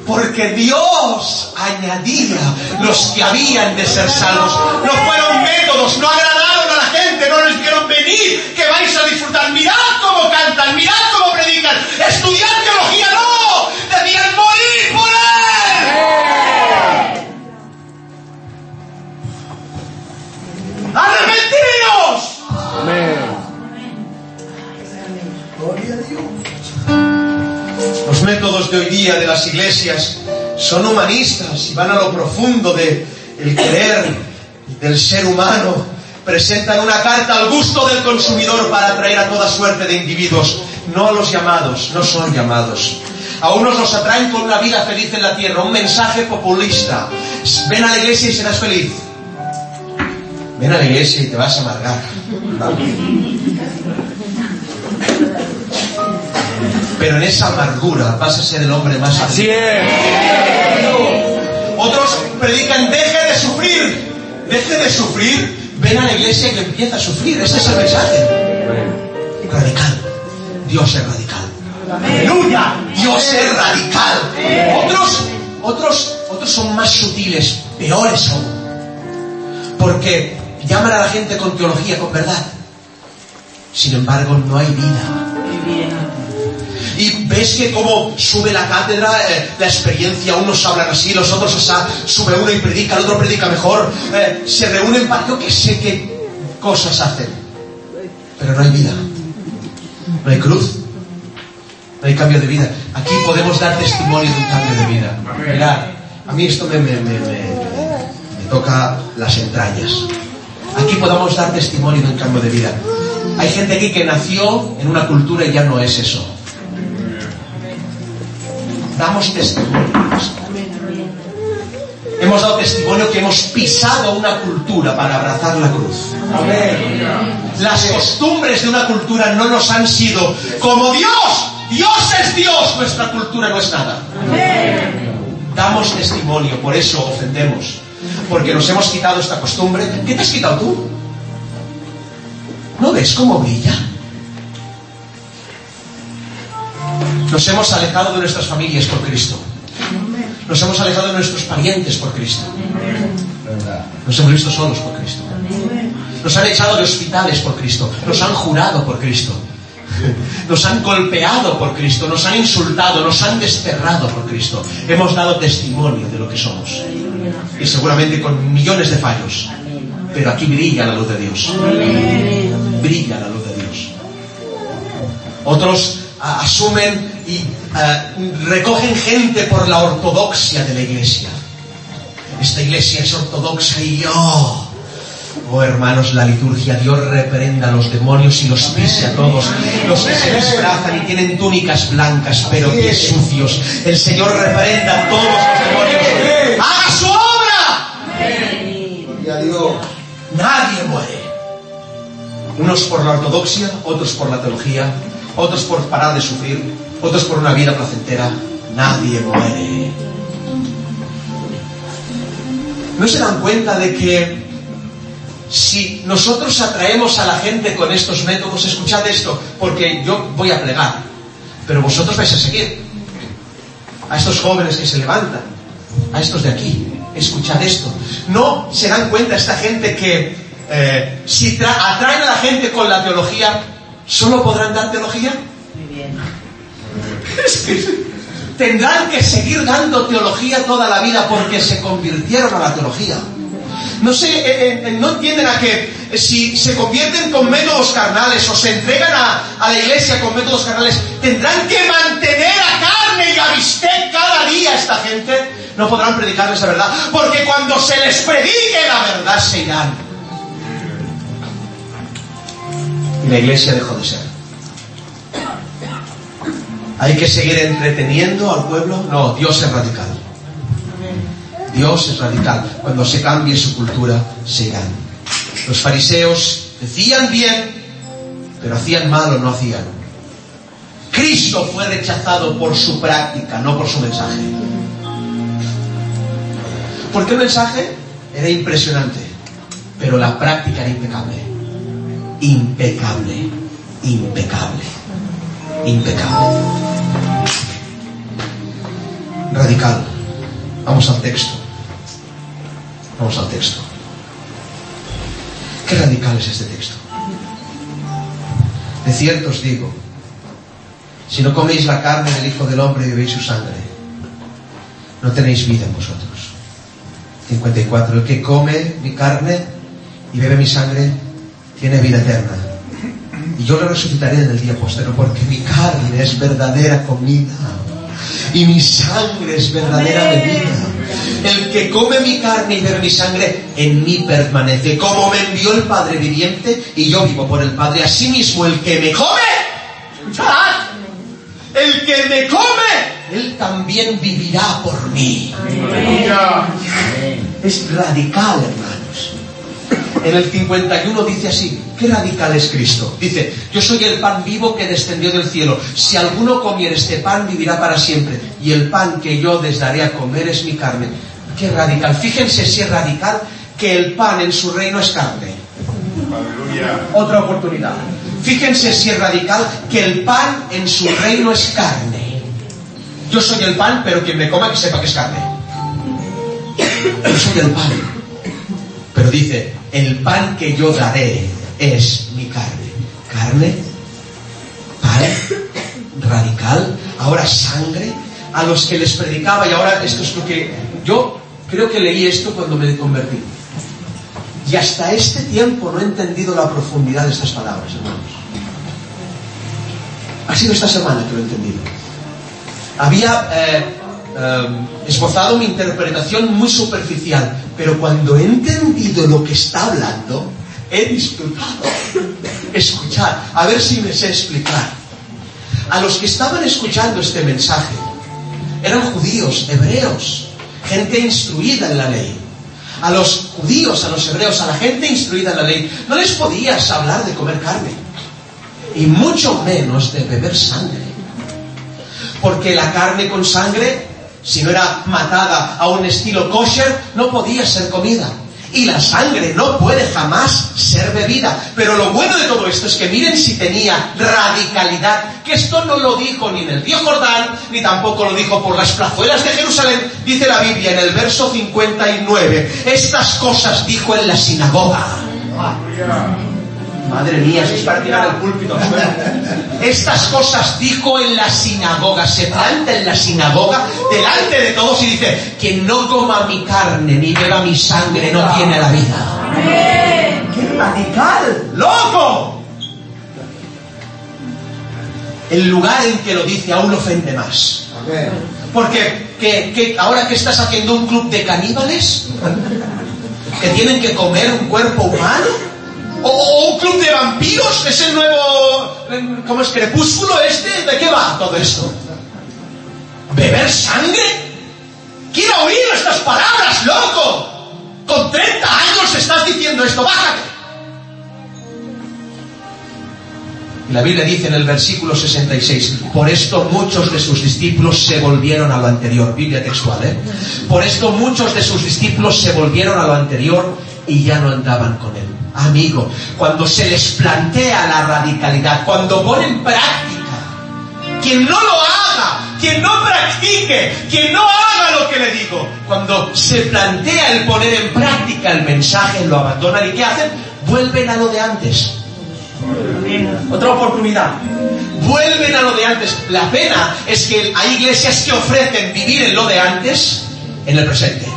Porque Dios añadía los que habían de ser salvos. No fueron métodos, no agradaron a la gente, no les dijeron venir, que vais a disfrutar. Mirad cómo cantan, mirad cómo predican. Estudiad teología, no. Debían morir por él. ¡Arrepentidos!
Amén.
Los métodos de hoy día de las iglesias son humanistas y van a lo profundo de el querer del ser humano. Presentan una carta al gusto del consumidor para atraer a toda suerte de individuos, no a los llamados, no son llamados. A unos los atraen con una vida feliz en la tierra, un mensaje populista. Ven a la iglesia y serás feliz. Ven a la iglesia y te vas a amargar. Pero en esa amargura vas a ser el hombre más feliz.
Así es.
Otros predican, deje de sufrir, deje de sufrir, ven a la iglesia y empieza a sufrir. Ese es el mensaje. Radical. Dios es radical. Aleluya. Dios es radical. Otros, otros, otros son más sutiles, peores aún. Porque llaman a la gente con teología, con verdad. Sin embargo, no hay vida. Y ves que como sube la cátedra, eh, la experiencia, unos hablan así, los otros así, sube uno y predica, el otro predica mejor, eh, se reúnen para, yo que sé qué cosas hacen. Pero no hay vida, no hay cruz, no hay cambio de vida. Aquí podemos dar testimonio de un cambio de vida. Mirad, a mí esto me, me, me- me toca las entrañas. Aquí podamos dar testimonio de un cambio de vida. Hay gente aquí que nació en una cultura y ya no es eso. Damos testimonio. Hemos dado testimonio que hemos pisado una cultura para abrazar la cruz. Las costumbres de una cultura no nos han sido como Dios. Dios es Dios, nuestra cultura no es nada. Damos testimonio, por eso ofendemos. Porque nos hemos quitado esta costumbre. ¿Qué te has quitado tú? ¿No ves cómo brilla? Nos hemos alejado de nuestras familias por Cristo. Nos hemos alejado de nuestros parientes por Cristo. Nos hemos visto solos por Cristo. Nos han echado de hospitales por Cristo. Nos han jurado por Cristo. Nos han golpeado por Cristo. Nos han insultado. Nos han desterrado por Cristo. Hemos dado testimonio de lo que somos. y seguramente con millones de fallos. Pero aquí brilla la luz de Dios. Brilla la luz de Dios. Otros asumen y a, recogen gente por la ortodoxia de la iglesia. Esta iglesia es ortodoxa y yo... Oh hermanos, la liturgia, Dios reprenda a los demonios y los pise a todos. Los que se disfrazan y tienen túnicas blancas, pero que sucios. El Señor reprenda a todos los demonios. ¡Haga su obra! Nadie muere. Unos por la ortodoxia, otros por la teología, otros por parar de sufrir, otros por una vida placentera. Nadie muere. ¿No se dan cuenta de que si nosotros atraemos a la gente con estos métodos, escuchad esto, porque yo voy a plegar, pero vosotros vais a seguir. A estos jóvenes que se levantan, a estos de aquí, escuchad esto. No se dan cuenta esta gente que eh, si atraen a la gente con la teología, ¿solo podrán dar teología? Es (laughs) que tendrán que seguir dando teología toda la vida porque se convirtieron a la teología. No sé, eh, eh, no entienden a que eh, si se convierten con métodos carnales o se entregan a, a, la iglesia con métodos carnales, tendrán que mantener a carne y a bistec cada día esta gente. No podrán predicarles la verdad, porque cuando se les predique la verdad se irán. Y la iglesia dejó de ser. ¿Hay que seguir entreteniendo al pueblo? No, Dios es radical. Dios es radical. Cuando se cambie su cultura, se irán. Los fariseos decían bien, pero hacían mal o no hacían. Cristo fue rechazado por su práctica, no por su mensaje. Porque el mensaje era impresionante, pero la práctica era impecable. Impecable, impecable, impecable. Radical. Vamos al texto. Vamos al texto. Qué radical es este texto. De cierto os digo, si no coméis la carne del Hijo del Hombre y bebéis su sangre, no tenéis vida en vosotros. 54. El que come mi carne y bebe mi sangre tiene vida eterna. Y yo lo resucitaré en el día posterior, porque mi carne es verdadera comida y mi sangre es verdadera bebida. El que come mi carne y bebe mi sangre, en mí permanece. Como me envió el Padre viviente y yo vivo por el Padre. Asimismo, el que me come, escuchad, el que me come, él también vivirá por mí. Es radical, hermanos. En el 51 dice así, qué radical es Cristo. Dice, yo soy el pan vivo que descendió del cielo. Si alguno comiera este pan, vivirá para siempre. Y el pan que yo les daré a comer es mi carne. Qué radical. Fíjense si es radical que el pan en su reino es carne.
Aleluya.
Otra oportunidad. Fíjense si es radical que el pan en su reino es carne. Yo soy el pan, pero quien me coma que sepa que es carne. Yo soy el pan. Pero dice, el pan que yo daré es mi carne. Carne, pan, radical, ahora sangre, a los que les predicaba, y ahora esto es lo que yo creo que leí esto cuando me convertí. Y hasta este tiempo no he entendido la profundidad de estas palabras, hermanos. Ha sido esta semana que lo he entendido. Había eh, eh, esbozado mi interpretación muy superficial, pero cuando he entendido lo que está hablando, he disfrutado. (laughs) Escuchar, a ver si me sé explicar. A los que estaban escuchando este mensaje, eran judíos, hebreos, gente instruida en la ley. A los judíos, a los hebreos, a la gente instruida en la ley, no les podías hablar de comer carne, y mucho menos de beber sangre. Porque la carne con sangre, si no era matada a un estilo kosher, no podía ser comida. Y la sangre no puede jamás ser bebida. Pero lo bueno de todo esto es que miren si tenía radicalidad, que esto no lo dijo ni en el río Jordán, ni tampoco lo dijo por las plazuelas de Jerusalén. Dice la Biblia en el verso 59, estas cosas dijo en la sinagoga. Madre mía, eso es para tirar el púlpito al suelo. Estas cosas dijo en la sinagoga, se planta en la sinagoga delante de todos y dice, quien no coma mi carne ni beba mi sangre no tiene la vida. ¡Qué radical! ¡Loco! El lugar en que lo dice aún lo ofende más. Porque que, que ahora que estás haciendo un club de caníbales que tienen que comer un cuerpo humano o, un club de vampiros es el nuevo ¿cómo es crepúsculo este? ¿De qué va todo esto? ¿Beber sangre? Quiero oír estas palabras, loco. Con 30 años estás diciendo esto, bájate. La Biblia dice en el versículo 66, por esto muchos de sus discípulos se volvieron a lo anterior, Biblia textual, ¿eh? Por esto muchos de sus discípulos se volvieron a lo anterior y ya no andaban con él. Amigo, cuando se les plantea la radicalidad, cuando ponen práctica, quien no lo haga, quien no practique, quien no haga lo que le digo, cuando se plantea el poner en práctica el mensaje, lo abandonan y ¿qué hacen? Vuelven a lo de antes. Otra oportunidad. Vuelven a lo de antes. La pena es que hay iglesias que ofrecen vivir en lo de antes en el presente.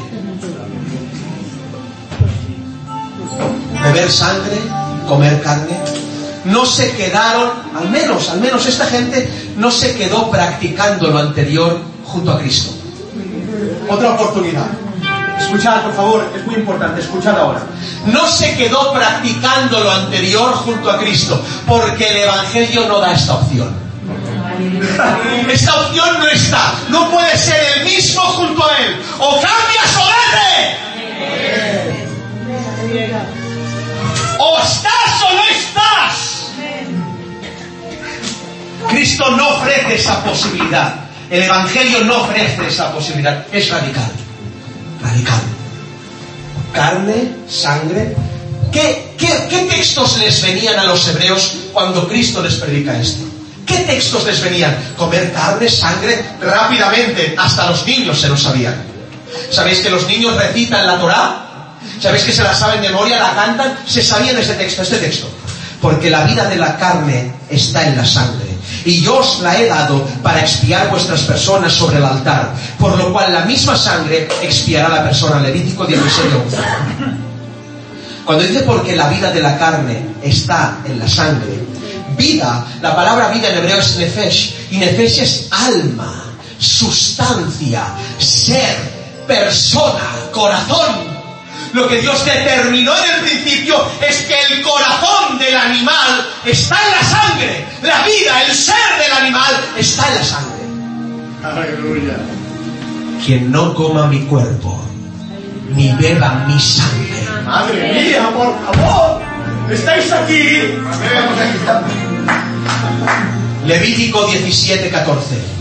Beber sangre, comer carne. No se quedaron, al menos, al menos esta gente no se quedó practicando lo anterior junto a Cristo. Otra oportunidad. Escuchad, por favor, es muy importante, escuchad ahora. No se quedó practicando lo anterior junto a Cristo, porque el Evangelio no da esta opción. Esta opción no está. No puede ser el mismo junto a Él. O cambias o vete. O estás o no estás. Cristo no ofrece esa posibilidad. El Evangelio no ofrece esa posibilidad. Es radical radical. Carne, sangre. ¿Qué, qué, qué textos les venían a los hebreos cuando Cristo les predica esto? ¿Qué textos les venían? Comer carne, sangre, rápidamente. Hasta los niños se lo sabían. ¿Sabéis que los niños recitan la Torá? ¿Sabéis que se la saben de memoria, la cantan? Se sabían este texto, este texto. Porque la vida de la carne está en la sangre y yo os la he dado para expiar vuestras personas sobre el altar, por lo cual la misma sangre expiará la persona. Levítico 16, 11. Cuando dice porque la vida de la carne está en la sangre, vida, la palabra vida en hebreo es nefesh, y nefesh es alma, sustancia, ser, persona, corazón. Lo que Dios determinó en el principio es que el corazón del animal está en la sangre. La vida, el ser del animal está en la sangre.
Aleluya.
Quien no coma mi cuerpo, ni beba mi sangre.
Madre mía, por favor. ¿Estáis aquí?
Levítico 17, 14.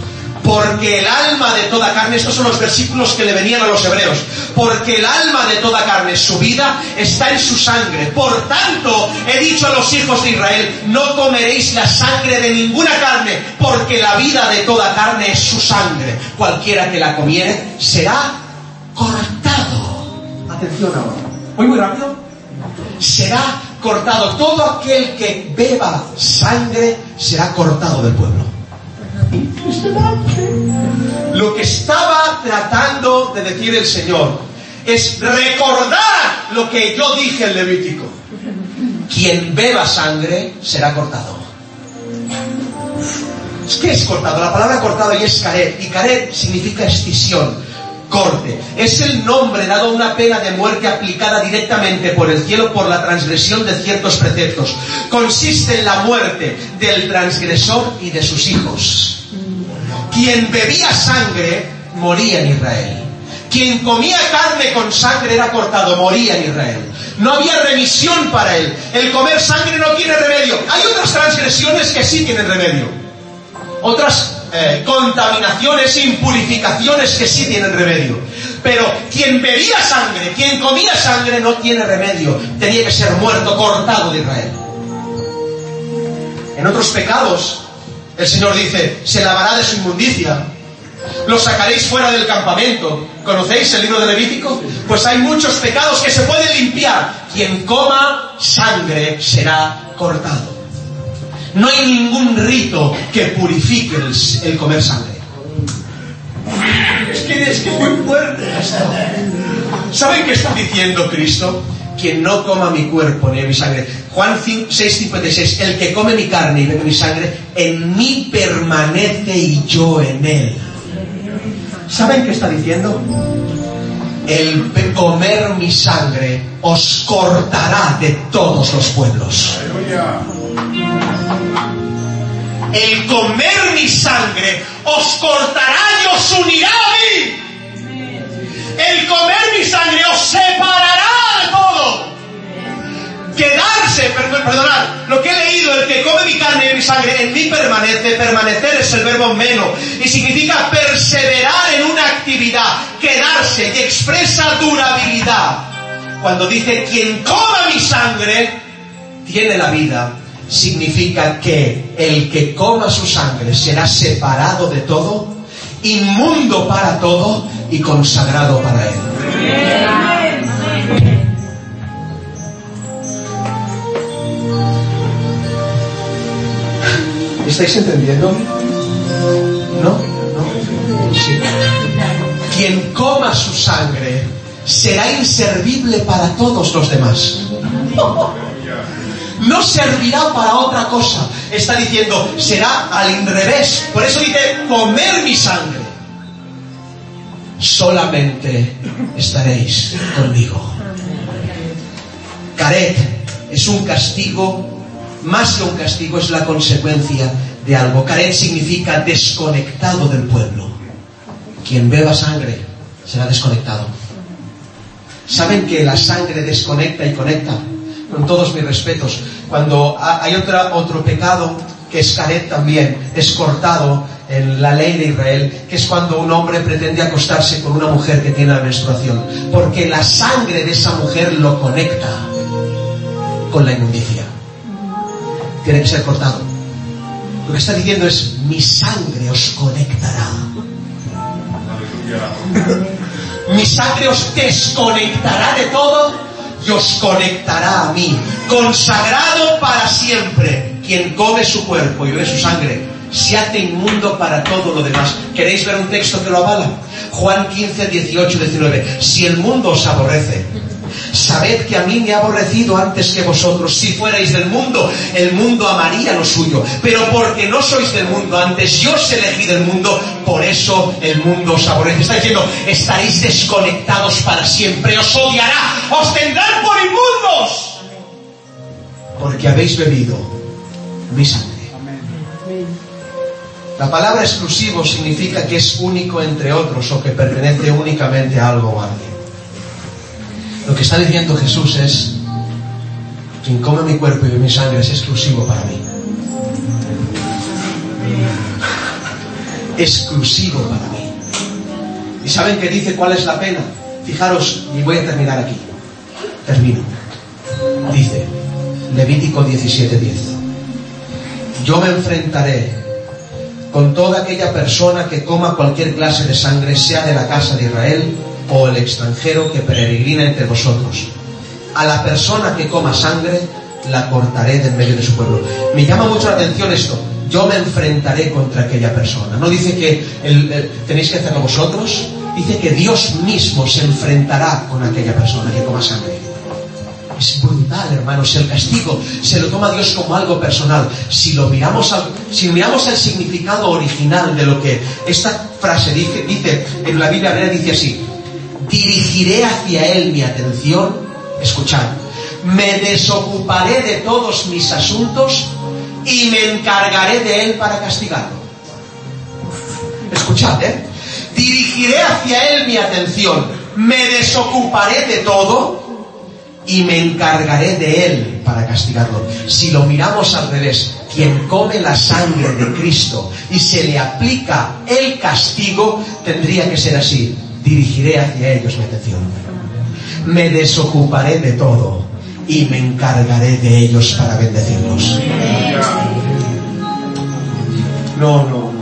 Porque el alma de toda carne, estos son los versículos que le venían a los hebreos, porque el alma de toda carne, su vida, está en su sangre. Por tanto, he dicho a los hijos de Israel, no comeréis la sangre de ninguna carne, porque la vida de toda carne es su sangre. Cualquiera que la comiere será cortado. Atención ahora. ¿Voy muy rápido? Será cortado. Todo aquel que beba sangre será cortado del pueblo. Lo que estaba tratando de decir el Señor es recordar lo que yo dije en Levítico. Quien beba sangre será cortado. ¿Qué es cortado? La palabra cortado ahí es caret, y caret significa escisión, corte. Es el nombre dado a una pena de muerte aplicada directamente por el cielo por la transgresión de ciertos preceptos. Consiste en la muerte del transgresor y de sus hijos. Quien bebía sangre moría en Israel. Quien comía carne con sangre era cortado, moría en Israel. No había remisión para él. El comer sangre no tiene remedio. Hay otras transgresiones que sí tienen remedio. Otras eh, contaminaciones, impurificaciones que sí tienen remedio. Pero quien bebía sangre, quien comía sangre no tiene remedio. Tenía que ser muerto, cortado de Israel. En otros pecados, el Señor dice, se lavará de su inmundicia. Lo sacaréis fuera del campamento. ¿Conocéis el libro de Levítico? Pues hay muchos pecados que se pueden limpiar. Quien coma sangre será cortado. No hay ningún rito que purifique el, comer sangre.
Es que es que muy fuerte esto.
¿Saben qué está diciendo Cristo? Quien no coma mi cuerpo ni mi sangre. Juan 6:56, el que come mi carne y bebe mi sangre, en mí permanece y yo en él. ¿Saben qué está diciendo? El comer mi sangre os cortará de todos los pueblos. El comer mi sangre os cortará y os unirá a mí. El comer mi sangre os separará de todo. Quedarse, perdonad, lo que he leído, el que come mi carne y mi sangre, en mí permanece, permanecer es el verbo menos, y significa perseverar en una actividad, quedarse, y expresa durabilidad. Cuando dice, quien coma mi sangre, tiene la vida, significa que el que coma su sangre será separado de todo, inmundo para todo y consagrado para él. ¿Estáis entendiendo? ¿No? ¿No? Sí. Quien coma su sangre será inservible para todos los demás. No servirá para otra cosa. Está diciendo, será al revés. Por eso dice, comer mi sangre. Solamente estaréis conmigo. Caret es un castigo más que un castigo, es la consecuencia de algo. Caret significa desconectado del pueblo. Quien beba sangre será desconectado. ¿Saben que la sangre desconecta y conecta? Con todos mis respetos. Cuando hay otra, otro pecado que es caret también, es cortado en la ley de Israel, que es cuando un hombre pretende acostarse con una mujer que tiene la menstruación, porque la sangre de esa mujer lo conecta con la inmundicia tiene que ser cortado. Lo que está diciendo es, mi sangre os conectará. mi sangre os desconectará de todo y os conectará a mí. Consagrado para siempre. Quien come su cuerpo y bebe su sangre se hace inmundo para todo lo demás. ¿Queréis ver un texto que lo avala? Juan 15, 18, 19. Si el mundo os aborrece, Sabed que a mí me ha aborrecido antes que vosotros. Si fuerais del mundo, el mundo amaría lo suyo. Pero porque no sois del mundo, antes yo os elegí del mundo, por eso el mundo os aborrece. Está diciendo, estaréis desconectados para siempre, os odiará, os tendrán por inmundos. Porque habéis bebido mi sangre. La palabra exclusivo significa que es único entre otros o que pertenece únicamente a algo o a alguien. Lo que está diciendo Jesús es, quien come mi cuerpo y mi sangre es exclusivo para mí. Exclusivo para mí. ¿Y saben qué dice cuál es la pena? Fijaros, y voy a terminar aquí. Termino. Dice, Levítico 17:10. Yo me enfrentaré con toda aquella persona que coma cualquier clase de sangre, sea de la casa de Israel o el extranjero que peregrina entre vosotros. A la persona que coma sangre la cortaré de en medio de su pueblo. Me llama mucho la atención esto. Yo me enfrentaré contra aquella persona. No dice que tenéis que hacerlo vosotros. Dice que Dios mismo se enfrentará con aquella persona que coma sangre. Es brutal, hermanos. El castigo se lo toma Dios como algo personal. Si lo miramos, al, si miramos el significado original de lo que esta frase dice, dice en la Biblia dice así: dirigiré hacia Él mi atención, escuchad, me desocuparé de todos mis asuntos y me encargaré de Él para castigarlo. Escuchad, ¿eh? Dirigiré hacia Él mi atención, me desocuparé de todo y me encargaré de Él para castigarlo. Si lo miramos al revés, quien come la sangre de Cristo y se le aplica el castigo, tendría que ser así dirigiré hacia ellos mi atención. Me desocuparé de todo y me encargaré de ellos para bendecirlos. No, no, no.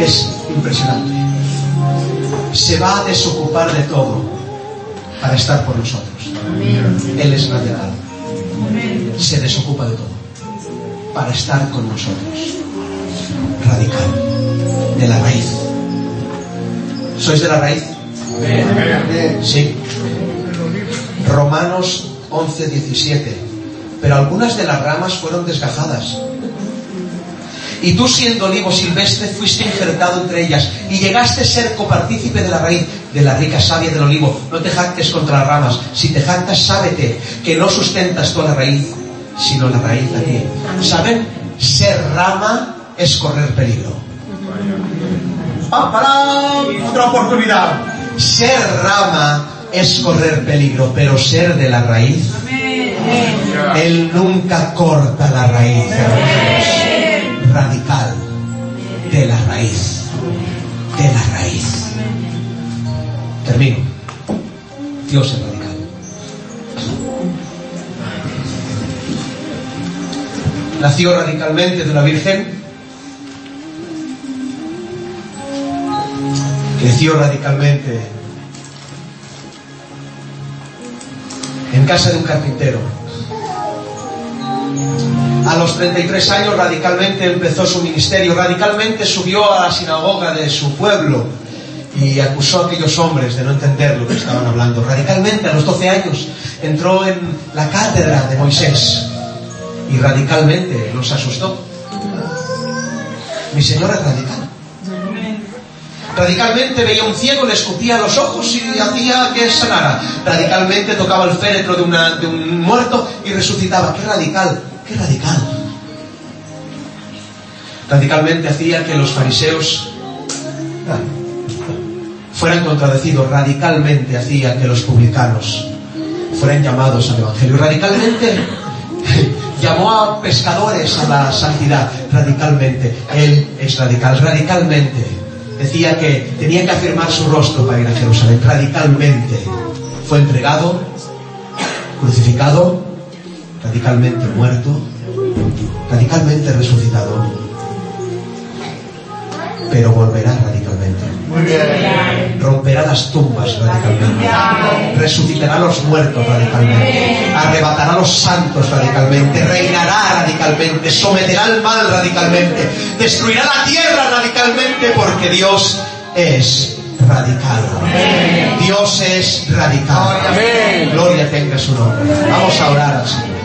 Es impresionante. Se va a desocupar de todo para estar por nosotros. Él es natural. se desocupa de todo para estar con nosotros. Radical, de la raíz. ¿Sois de la raíz? Sí. Romanos 11, 17. Pero algunas de las ramas fueron desgajadas. Y tú siendo olivo silvestre fuiste injertado entre ellas y llegaste a ser copartícipe de la raíz de la rica savia del olivo. No te jactes contra las ramas. Si te jactas, sábete que no sustentas toda la raíz, sino la raíz a ti. ¿Saben? Ser rama es correr peligro.
¡Pam, parám! Otra oportunidad.
Ser rama es correr peligro, pero ser de la raíz, Él nunca corta la raíz. Radical, de la raíz, de la raíz. Termino. Dios es radical. Nació radicalmente de una virgen, creció radicalmente en casa de un carpintero. A los 33 años radicalmente empezó su ministerio, radicalmente subió a la sinagoga de su pueblo y acusó a aquellos hombres de no entender lo que estaban hablando. Radicalmente a los 12 años entró en la cátedra de Moisés y radicalmente los asustó. Mi Señor es radical. Radicalmente veía un ciego, le escupía los ojos y hacía que sanara. Radicalmente tocaba el féretro de, una- de un muerto y resucitaba. ¡Qué radical! ¡Qué radical! Radicalmente hacía que los fariseos ah, fueran contradecidos. Radicalmente hacía que los publicanos fueran llamados al Evangelio. Radicalmente (laughs) llamó a pescadores a la santidad. Radicalmente. Él es radical. Radicalmente decía que tenía que afirmar su rostro para ir a Jerusalén. Radicalmente fue entregado, crucificado, radicalmente muerto, radicalmente resucitado, pero volverá radicalmente.
Muy bien.
Romperá las tumbas radicalmente. Resucitará a los muertos radicalmente. Arrebatará a los santos radicalmente. Reinará radicalmente. Someterá al mal radicalmente. Destruirá la tierra radicalmente porque Dios es radical. Dios es radical.
Amén.
Gloria tenga su nombre. Vamos a orar al Señor.